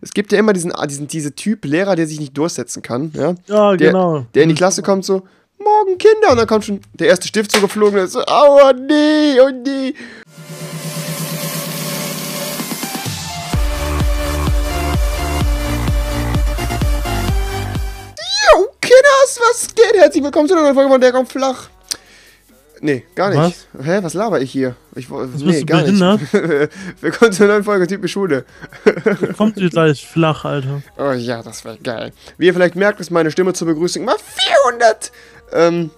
Es gibt ja immer diesen, ah, diesen diese Typ Lehrer, der sich nicht durchsetzen kann, ja? Ja, Der, genau. der in die Klasse kommt so, morgen Kinder, und dann kommt schon der erste Stift so geflogen, und ist so, aua, nee, oh nee. Yo, Kinders, was geht? Herzlich willkommen zu einer neuen Folge von Der kommt flach. Nee, gar nicht. Hä, was laber ich hier? Ich, bist nee, du gar behindert? nicht. Willkommen zu einer neuen Folge Typisch Schule. Kommt dir gleich flach, Alter. Oh ja, das wäre geil. Wie ihr vielleicht merkt, ist meine Stimme zur Begrüßung mal 400 ähm,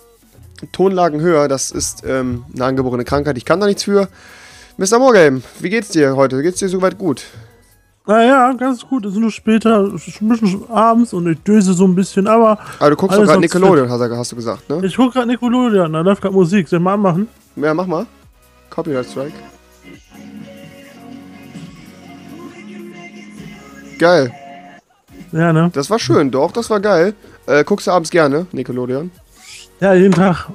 Tonlagen höher. Das ist ähm, eine angeborene Krankheit. Ich kann da nichts für. Mr. Morgame, wie geht's dir heute? Geht's dir soweit gut? Naja, ganz gut. Es ist nur später, ein bisschen abends und ich döse so ein bisschen, aber Ah, du guckst doch gerade Nickelodeon, hast, du- hast du gesagt, ne? ich guck grad Nickelodeon, da läuft grad Musik. Soll ich mal anmachen? Ja, mach mal. Copyright Strike. Geil. Ja, ne? Das war schön, doch, das war geil. Äh, guckst du abends gerne, Nickelodeon? Ja, jeden Tag.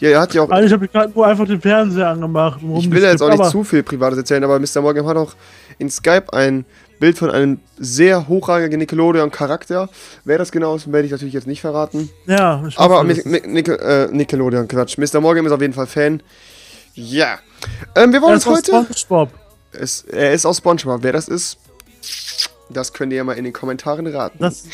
Ja, er hat ja auch. Habe ich gerade nur einfach den Fernseher angemacht. Ich will ja jetzt auch nicht zu viel Privates erzählen, aber Mr. Morgan hat auch in Skype ein Bild von einem sehr hochrangigen Nickelodeon-Charakter. Wer das genau ist, werde ich natürlich jetzt nicht verraten. Ja, ich Aber Nic Nic äh, Nickelodeon, Quatsch. Mr. Morgan ist auf jeden Fall Fan. Ja. Ähm, wir wollen er uns ist aus heute. SpongeBob. Es, er ist aus SpongeBob. Wer das ist, das könnt ihr ja mal in den Kommentaren raten. Das,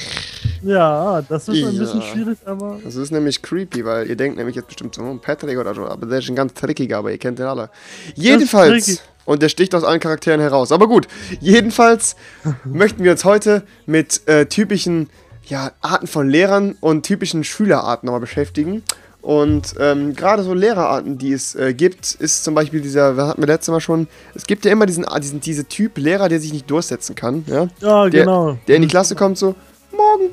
ja, das ist ein Ja. bisschen schwierig, aber Das ist nämlich creepy, weil ihr denkt nämlich jetzt bestimmt so, oh, Patrick oder so, aber der ist ein ganz trickiger, aber ihr kennt den alle. Jedenfalls, und der sticht aus allen Charakteren heraus. Aber gut, jedenfalls möchten wir uns heute mit äh, typischen ja, Arten von Lehrern und typischen Schülerarten nochmal beschäftigen. Und ähm, gerade so Lehrerarten, die es äh, gibt, ist zum Beispiel dieser, was hatten wir letztes Mal schon, es gibt ja immer diesen, diesen diese Typ Lehrer, der sich nicht durchsetzen kann, ja? ja, Der, genau. der in die Klasse kommt so,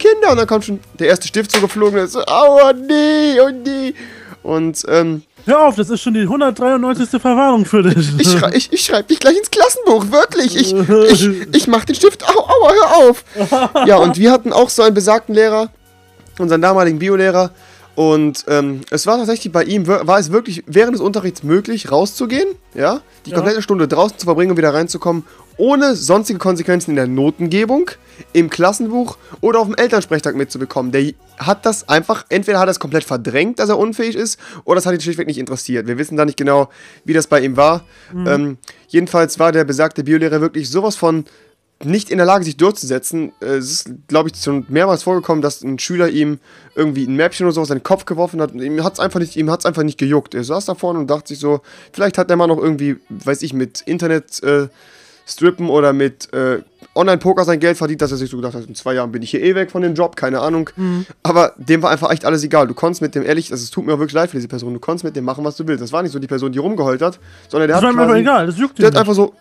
Kinder, und dann kommt schon der erste Stift so geflogen, und ist so, aua, nee, oh nee. Und ähm, Hör auf, das ist schon die 193. Verwarnung für dich. ich, schrei, ich, ich schreibe dich gleich ins Klassenbuch, wirklich. Ich, ich, ich mach den Stift, au, aua, hör auf. Ja, und wir hatten auch so einen besagten Lehrer, unseren damaligen Biolehrer. Und ähm, es war tatsächlich bei ihm, war es wirklich während des Unterrichts möglich, rauszugehen, ja, die Ja. komplette Stunde draußen zu verbringen und wieder reinzukommen, ohne sonstige Konsequenzen in der Notengebung, im Klassenbuch oder auf dem Elternsprechtag mitzubekommen. Der hat das einfach, entweder hat er es komplett verdrängt, dass er unfähig ist, oder es hat ihn schlichtweg nicht interessiert. Wir wissen da nicht genau, wie das bei ihm war. Ähm, jedenfalls war der besagte Biolehrer wirklich sowas von nicht in der Lage, sich durchzusetzen. Äh, Es ist, glaube ich, schon mehrmals vorgekommen, dass ein Schüler ihm irgendwie ein Mäppchen oder so aus den Kopf geworfen hat. Und ihm hat es einfach, nicht- ihm hat's einfach nicht gejuckt. Er saß da vorne und dachte sich so, vielleicht hat der Mann noch irgendwie, weiß ich, mit Internet äh, strippen oder mit äh, Online-Poker sein Geld verdient, dass er sich so gedacht hat, in zwei Jahren bin ich hier eh weg von dem Job, keine Ahnung. Aber dem war einfach echt alles egal. Du konntest mit dem, ehrlich, also es tut mir auch wirklich leid für diese Person, du konntest mit dem machen, was du willst. Das war nicht so die Person, die rumgeheult hat, sondern der Das hat war mir quasi, egal, das juckt der hat nicht. einfach so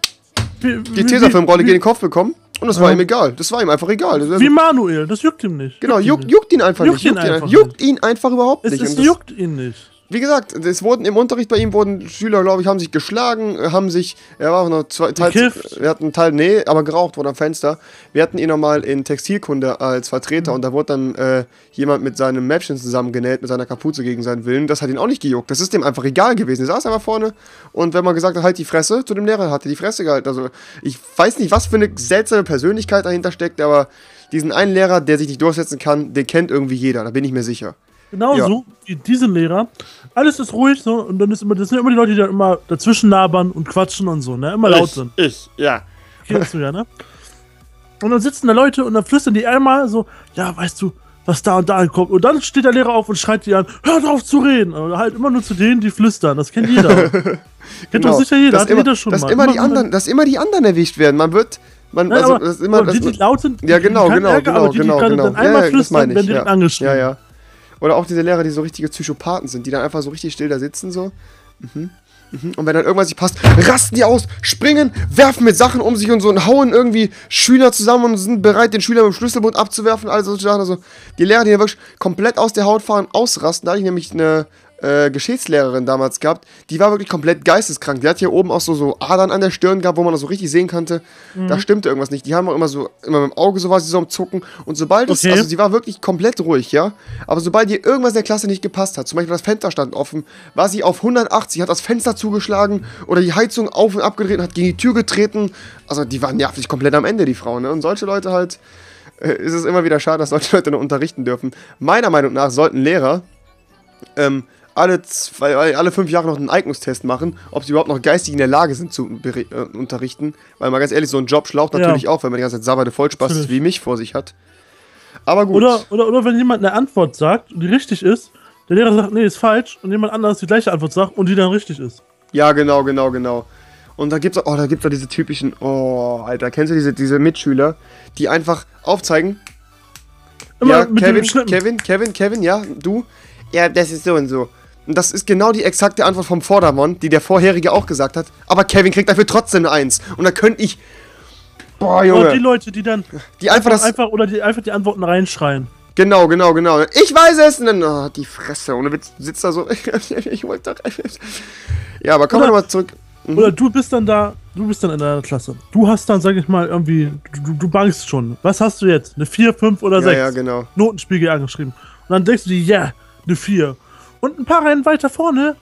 Wie- die Tesafilmrolle gegen den Kopf bekommen und das war Ja. ihm egal. Das war ihm einfach egal. Das Wie Manuel, das juckt ihm nicht. genau, ihn juckt, juckt ihn einfach Juckt nicht. ihn einfach juckt ihn einfach überhaupt Es, nicht. es juckt ihn nicht. Wie gesagt, es wurden im Unterricht bei ihm wurden Schüler, glaube ich, haben sich geschlagen, haben sich, er war auch noch zwei Gekifft. wir hatten Teil, nee, aber geraucht wurde am Fenster. Wir hatten ihn nochmal in Textilkunde als Vertreter und da wurde dann äh, jemand mit seinem Mäppchen zusammengenäht, mit seiner Kapuze gegen seinen Willen. Das hat ihn auch nicht gejuckt. Das ist dem einfach egal gewesen. Er saß einfach vorne und wenn man gesagt hat, halt die Fresse zu dem Lehrer, hat er die Fresse gehalten. Also ich weiß nicht, was für eine seltsame Persönlichkeit dahinter steckt, aber diesen einen Lehrer, der sich nicht durchsetzen kann, den kennt irgendwie jeder, da bin ich mir sicher. Genauso wie diese Lehrer. Alles ist ruhig so und dann ist immer, das sind immer die Leute, die dann immer dazwischen labern und quatschen und so, ne? Immer laut sind. Ich, ja. Kennst du ja, ne? Und dann sitzen da Leute und dann flüstern die einmal so, ja, weißt du, was da und da kommt. Und dann steht der Lehrer auf und schreit die an, hört auf zu reden. Oder halt immer nur zu denen, die flüstern. Das kennt jeder. Kennt doch sicher jeder, dass hat immer, jeder schon dass mal. immer die Immer- anderen, dass immer die anderen erwischt werden. Man wird, man, Nein, also aber, das ist immer, das, die, die laut sind, ja genau, genau, Ärger, genau, aber die, die genau, genau. dann Ja, einmal ja, das flüstern, ich, werden direkt ja. angeschrieben. Ja, ja. Oder auch diese Lehrer, die so richtige Psychopathen sind, die dann einfach so richtig still da sitzen so. Mhm. Mhm. Und wenn dann irgendwas nicht passt, rasten die aus, springen, werfen mit Sachen um sich und so und hauen irgendwie Schüler zusammen und sind bereit, den Schüler mit dem Schlüsselbund abzuwerfen. Also solche Sachen. Also die Lehrer, die wirklich komplett aus der Haut fahren, ausrasten. Da ich nämlich eine äh, Geschichtslehrerin damals gehabt, die war wirklich komplett geisteskrank. Die hat hier oben auch so, so Adern an der Stirn gehabt, wo man das so richtig sehen konnte. Mhm. Da stimmte irgendwas nicht. Die haben auch immer so, immer mit dem Auge so war sie so am Zucken. Und sobald es, Okay. also sie war wirklich komplett ruhig, ja. Aber sobald ihr irgendwas in der Klasse nicht gepasst hat, zum Beispiel das Fenster stand offen, war sie auf 180, hat das Fenster zugeschlagen oder die Heizung auf und abgedreht und hat gegen die Tür getreten. Also die waren nervig komplett am Ende, die Frauen, ne? Und solche Leute halt, äh, ist es immer wieder schade, dass solche Leute noch unterrichten dürfen. Meiner Meinung nach sollten Lehrer ähm, alle, zwei, alle fünf Jahre noch einen Eignungstest machen, ob sie überhaupt noch geistig in der Lage sind zu äh, unterrichten. Weil mal ganz ehrlich, so ein Job schlaucht Ja. natürlich auch, wenn man die ganze Zeit Sabbat Vollspaß wie mich vor sich hat. Aber gut. Oder, oder, oder wenn jemand eine Antwort sagt und die richtig ist, der Lehrer sagt, nee, ist falsch, und jemand anderes die gleiche Antwort sagt und die dann richtig ist. Ja, genau, genau, genau. Und da gibt's auch, oh, da gibt's auch diese typischen, oh, Alter, kennst du diese, diese Mitschüler, die einfach aufzeigen, Immer ja, Kevin. Kevin, Kevin, Kevin, ja, du? Ja, das ist so und so. Und das ist genau die exakte Antwort vom Vordermann, die der vorherige auch gesagt hat. Aber Kevin kriegt dafür trotzdem eine Eins. Und da könnte ich. Boah, Und die Junge. Leute, die dann Die einfach das. einfach oder die einfach die Antworten reinschreien. Genau, genau, genau. Ich weiß es! Und dann, oh, die Fresse. Und dann sitzt da so. ich wollte doch. Ja, aber kommen wir nochmal zurück. Mhm. Oder du bist dann da, du bist dann in der Klasse. Du hast dann, sag ich mal, irgendwie, du, du bangst schon. Was hast du jetzt? Eine 4, 5 oder Ja, 6? ja, genau. Notenspiegel angeschrieben. Und dann denkst du dir, ja, eine 4. Und ein paar Reihen weiter vorne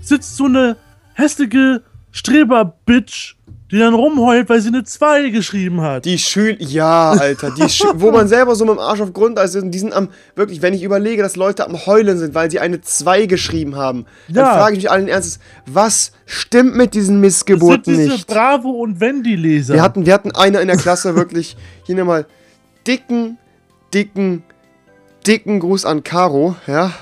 sitzt so eine hässliche Streber-Bitch, die dann rumheult, weil sie eine 2 geschrieben hat. Die Schül ja, Alter, die wo man selber so mit dem Arsch auf Grundeis ist und die sind am, wirklich, wenn ich überlege, dass Leute am Heulen sind, weil sie eine 2 geschrieben haben, dann Ja. frage ich mich allen Ernstes, was stimmt mit diesen das sind Missgeburten diese nicht? Bravo- und Wendy-Leser. Wir hatten, wir hatten eine in der Klasse wirklich, hier nochmal, dicken, dicken, dicken Gruß an Caro, ja.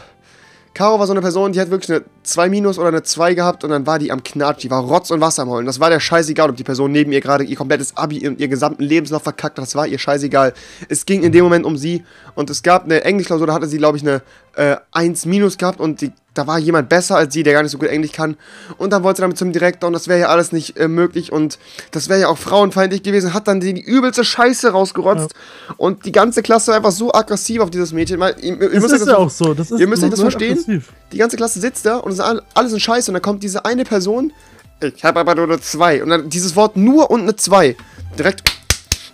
Caro war so eine Person, die hat wirklich eine 2 minus oder eine 2 gehabt und dann war die am Knatsch, die war Rotz und Wasser am Heulen. Das war der scheißegal, ob die Person neben ihr gerade ihr komplettes Abi und ihr gesamten Lebenslauf verkackt hat, das war ihr scheißegal. Es ging in dem Moment um sie und es gab eine Englischklausur, da hatte sie, glaube ich, eine äh, 1 minus gehabt und die, da war jemand besser als sie, der gar nicht so gut Englisch kann. Und dann wollte sie damit zum Direktor und das wäre ja alles nicht äh, möglich und das wäre ja auch frauenfeindlich gewesen, hat dann die, die übelste Scheiße rausgerotzt und die ganze Klasse war einfach so aggressiv auf dieses Mädchen. Mal, ihr, ihr das ist ja auch so. Das ist, ihr müsst euch das verstehen. aggressiv. Die ganze Klasse sitzt da und es ist all- alles ein Scheiß und dann kommt diese eine Person, ich habe aber nur eine 2 und dann dieses Wort nur und eine 2. Direkt,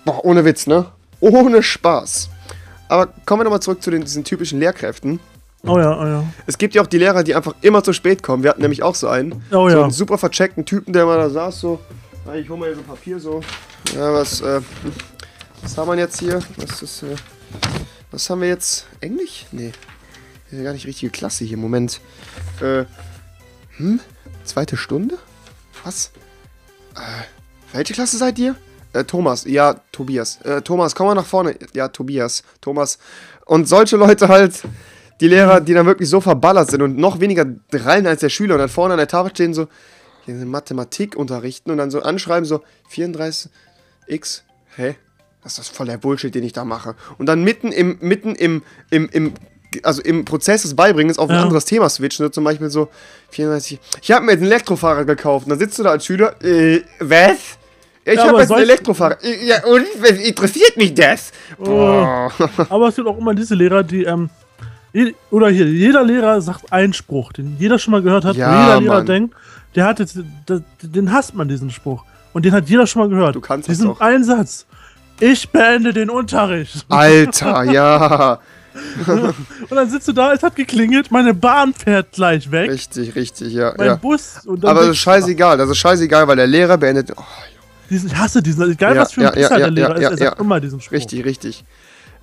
boah, ohne Witz, ne? Ohne Spaß. Aber kommen wir nochmal zurück zu den, diesen typischen Lehrkräften. Oh ja, oh ja. Es gibt ja auch die Lehrer, die einfach immer zu spät kommen. Wir hatten nämlich auch so einen. Oh so ja. einen super vercheckten Typen, der immer da saß, so. Ich hole mal hier so Papier, so. Ja, was, äh, was haben wir jetzt hier? Was ist, äh, was haben wir jetzt? Englisch? Nee. Das ist ja gar nicht richtige Klasse hier. Moment. Äh, hm? Zweite Stunde? Was? Äh, welche Klasse seid ihr? Äh, Thomas. Ja, Tobias. Äh, Thomas, komm mal nach vorne. Ja, Tobias. Thomas. Und solche Leute halt, die Lehrer, die dann wirklich so verballert sind und noch weniger rallen als der Schüler und dann vorne an der Tafel stehen so, Mathematik unterrichten und dann so anschreiben so 34 x, hä? Das ist voll der Bullshit, den ich da mache. Und dann mitten im, mitten im, im, im, also im Prozess des Beibringens auf ein Ja. anderes Thema switchen. So zum Beispiel so 34, ich habe mir jetzt einen Elektrofahrrad gekauft. Und dann sitzt du da als Schüler, äh, was? Ich Ja, habe jetzt einen Elektrofahrrad. Äh, Ja, und interessiert mich das? Boah. Aber es gibt auch immer diese Lehrer, die, ähm, oder hier, jeder Lehrer sagt einen Spruch, den jeder schon mal gehört hat, Ja, jeder Lehrer Mann. denkt, der hat jetzt, den hasst man, diesen Spruch. Und den hat jeder schon mal gehört. Du kannst das Diesen doch. einen Satz. Ich beende den Unterricht. Alter, ja. Und dann sitzt du da, es hat geklingelt, meine Bahn fährt gleich weg, Richtig, richtig, ja. mein ja. Bus. Aber das ist scheißegal. Das ist scheißegal, weil der Lehrer beendet. Oh, Diesen, ich hasse diesen, egal Ja, was für ein ja, Pisser ja, der Lehrer ist, er sagt immer diesen Spruch. Richtig, richtig.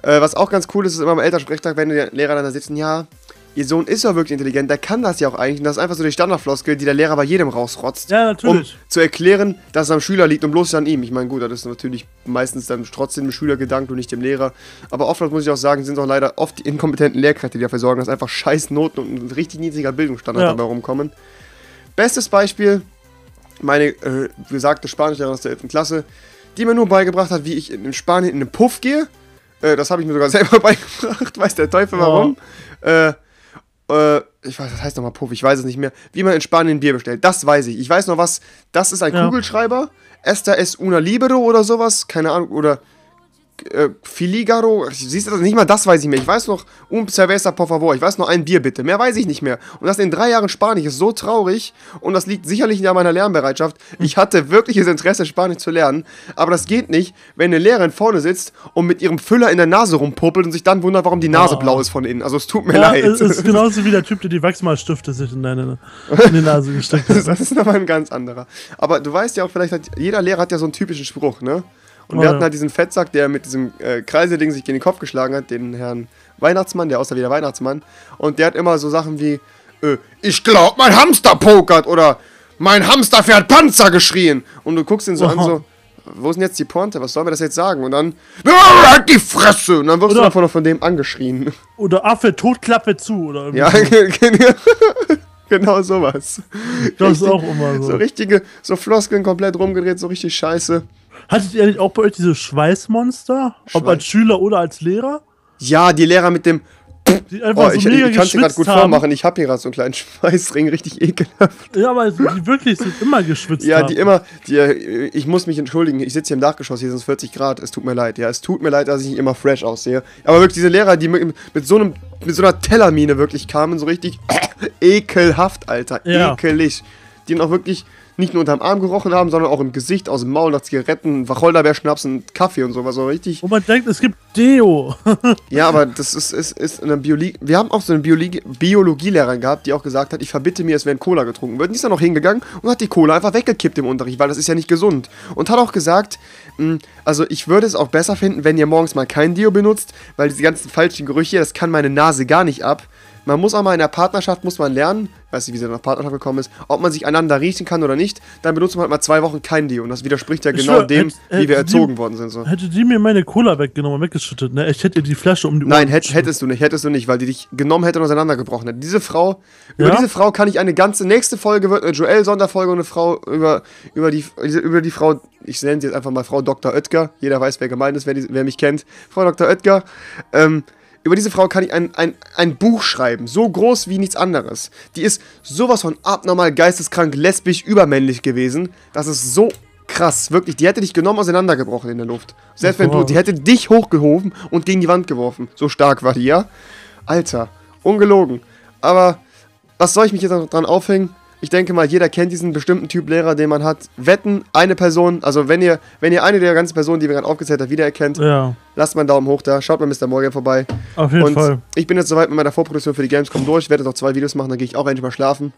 Äh, was auch ganz cool ist, ist immer im Elternsprechtag, wenn die Lehrer dann da sitzen, ja, ihr Sohn ist ja wirklich intelligent, der kann das ja auch eigentlich. Und das ist einfach so die Standardfloskel, die der Lehrer bei jedem rausrotzt. Ja, um natürlich. zu erklären, dass es am Schüler liegt und bloß an ihm. Ich meine, gut, das ist natürlich meistens dann trotzdem dem Schüler gedankt und nicht dem Lehrer. Aber oft, muss ich auch sagen, sind es auch leider oft die inkompetenten Lehrkräfte, die dafür sorgen, dass einfach scheiß Noten und ein richtig niedriger Bildungsstandard Ja. dabei rumkommen. Bestes Beispiel, meine äh, besagte Spanischlehrerin aus der 11. Klasse, die mir nur beigebracht hat, wie ich in, in Spanien in den Puff gehe. Äh, das habe ich mir sogar selber beigebracht, weiß der Teufel warum. Äh, äh, ich weiß, das heißt nochmal Puff, ich weiß es nicht mehr. Wie man in Spanien Bier bestellt, das weiß ich. Ich weiß noch was, das ist ein Ja. Kugelschreiber. Esta es una libero oder sowas, keine Ahnung, oder äh, Filigaro, siehst du das? Nicht mal das weiß ich mehr. Ich weiß noch, un cerveza por favor. Ich weiß noch ein Bier bitte. Mehr weiß ich nicht mehr. Und das in drei Jahren Spanisch ist so traurig. Und das liegt sicherlich an meiner Lernbereitschaft. Ich hatte wirkliches Interesse, Spanisch zu lernen. Aber das geht nicht, wenn eine Lehrerin vorne sitzt und mit ihrem Füller in der Nase rumpopelt und sich dann wundert, warum die Nase Oh. blau ist von innen. Also es tut mir Ja, leid. es ist genauso wie der Typ, der die Wachsmalstifte sich in deine in die Nase gesteckt hat. Das ist nochmal ein ganz anderer. Aber du weißt ja auch, vielleicht hat jeder Lehrer hat ja so einen typischen Spruch, ne? Und Oh, wir hatten halt diesen Fettsack, der mit diesem äh, Kreiselding sich gegen den Kopf geschlagen hat, den Herrn Weihnachtsmann, der aussah wie der Weihnachtsmann. Und der hat immer so Sachen wie, äh, ich glaub, mein Hamster pokert oder mein Hamster fährt Panzer geschrien. Und du guckst ihn so an, Aha. so, wo ist denn jetzt die Pointe? Was soll mir das jetzt sagen? Und dann, "Ja, halt die Fresse! Und dann wirst du Oder- davon noch von dem angeschrien. Oder Affe, Totklappe zu. Oder irgendwie Ja, so. genau sowas. das ist richtig- auch immer so. So richtige, so Floskeln komplett rumgedreht, so richtig scheiße. Hattet ihr nicht auch bei euch diese Schweißmonster? Ob Schweiß- als Schüler oder als Lehrer? Ja, die Lehrer mit dem. Die einfach Oh, so ich, mega ich kann es gerade gut haben. vormachen. Ich habe hier gerade so einen kleinen Schweißring, richtig ekelhaft. Ja, aber die wirklich so immer geschwitzt Ja, haben. die immer. Die, äh, ich muss mich entschuldigen. Ich sitze hier im Dachgeschoss, hier sind es 40 Grad. Es tut mir leid. Ja, es tut mir leid, dass ich nicht immer fresh aussehe. Aber wirklich diese Lehrer, die mit, mit so einem, mit so einer Tellermine wirklich kamen, so richtig ekelhaft, Alter. Ja. Ekelig. Die dann auch wirklich nicht nur unterm Arm gerochen haben, sondern auch im Gesicht, aus dem Maul nach Zigaretten, Wacholderbeerschnaps und Kaffee und sowas. So richtig. Wo man denkt, es gibt Deo. Ja, aber das ist, ist, ist in der Biologie. Wir haben auch so eine Biologie Biologielehrerin gehabt, die auch gesagt hat, ich verbitte mir, es wäre Cola getrunken wird. Die ist dann noch hingegangen und hat die Cola einfach weggekippt im Unterricht, weil das ist ja nicht gesund. Und hat auch gesagt, mh, also ich würde es auch besser finden, wenn ihr morgens mal kein Deo benutzt, weil diese ganzen falschen Gerüche, das kann meine Nase gar nicht ab. Man muss auch mal in der Partnerschaft, muss man lernen, weiß nicht, wie sie nach Partnerschaft gekommen ist, ob man sich einander riechen kann oder nicht, dann benutzt man halt mal zwei Wochen kein Deo. Und das widerspricht ja Ich genau schwör, dem, hätt- wie wir hätte die- erzogen worden sind. So. Hätte die mir meine Cola weggenommen und weggeschüttet, ne? Ich hätte ihr die Flasche um die Nein, Ohren hätt, geschüttet. hättest du nicht, hättest du nicht, weil die dich genommen hätte und auseinandergebrochen hätte. Diese Frau, über Ja? diese Frau kann ich eine ganze nächste Folge wird eine Joel-Sonderfolge und eine Frau über, über die über die Frau, ich nenne sie jetzt einfach mal Frau Dr. Oetker. Jeder weiß, wer gemeint ist, wer, die, wer mich kennt. Frau Dr. Oetker. Ähm, über diese Frau kann ich ein, ein, ein Buch schreiben, so groß wie nichts anderes. Die ist sowas von abnormal geisteskrank, lesbisch, übermännlich gewesen. Das ist so krass, wirklich. Die hätte dich genommen, auseinandergebrochen in der Luft. Selbst wenn du, die hätte dich hochgehoben und gegen die Wand geworfen. So stark war die, ja? Alter, ungelogen. Aber was soll ich mich jetzt noch dran aufhängen? Ich denke mal, jeder kennt diesen bestimmten Typ Lehrer, den man hat. Wetten, eine Person, also wenn ihr, wenn ihr eine der ganzen Personen, die wir gerade aufgezählt haben, wiedererkennt, Ja, lasst mal einen Daumen hoch da, schaut mal Mr. Morgan vorbei. auf jeden Und Fall. ich bin jetzt soweit mit meiner Vorproduktion für die Gamescom durch. Ich werde noch zwei Videos machen, dann gehe ich auch endlich mal schlafen.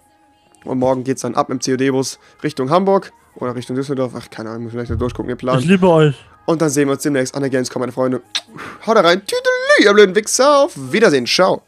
Und morgen geht es dann ab im COD-Bus Richtung Hamburg oder Richtung Düsseldorf. Ach, keine Ahnung, muss vielleicht noch durchgucken, den Plan. Ich liebe euch. Und dann sehen wir uns demnächst an der Gamescom, meine Freunde. Haut da rein. Tüdelü, ihr blöden Wichser. Auf Wiedersehen. Ciao.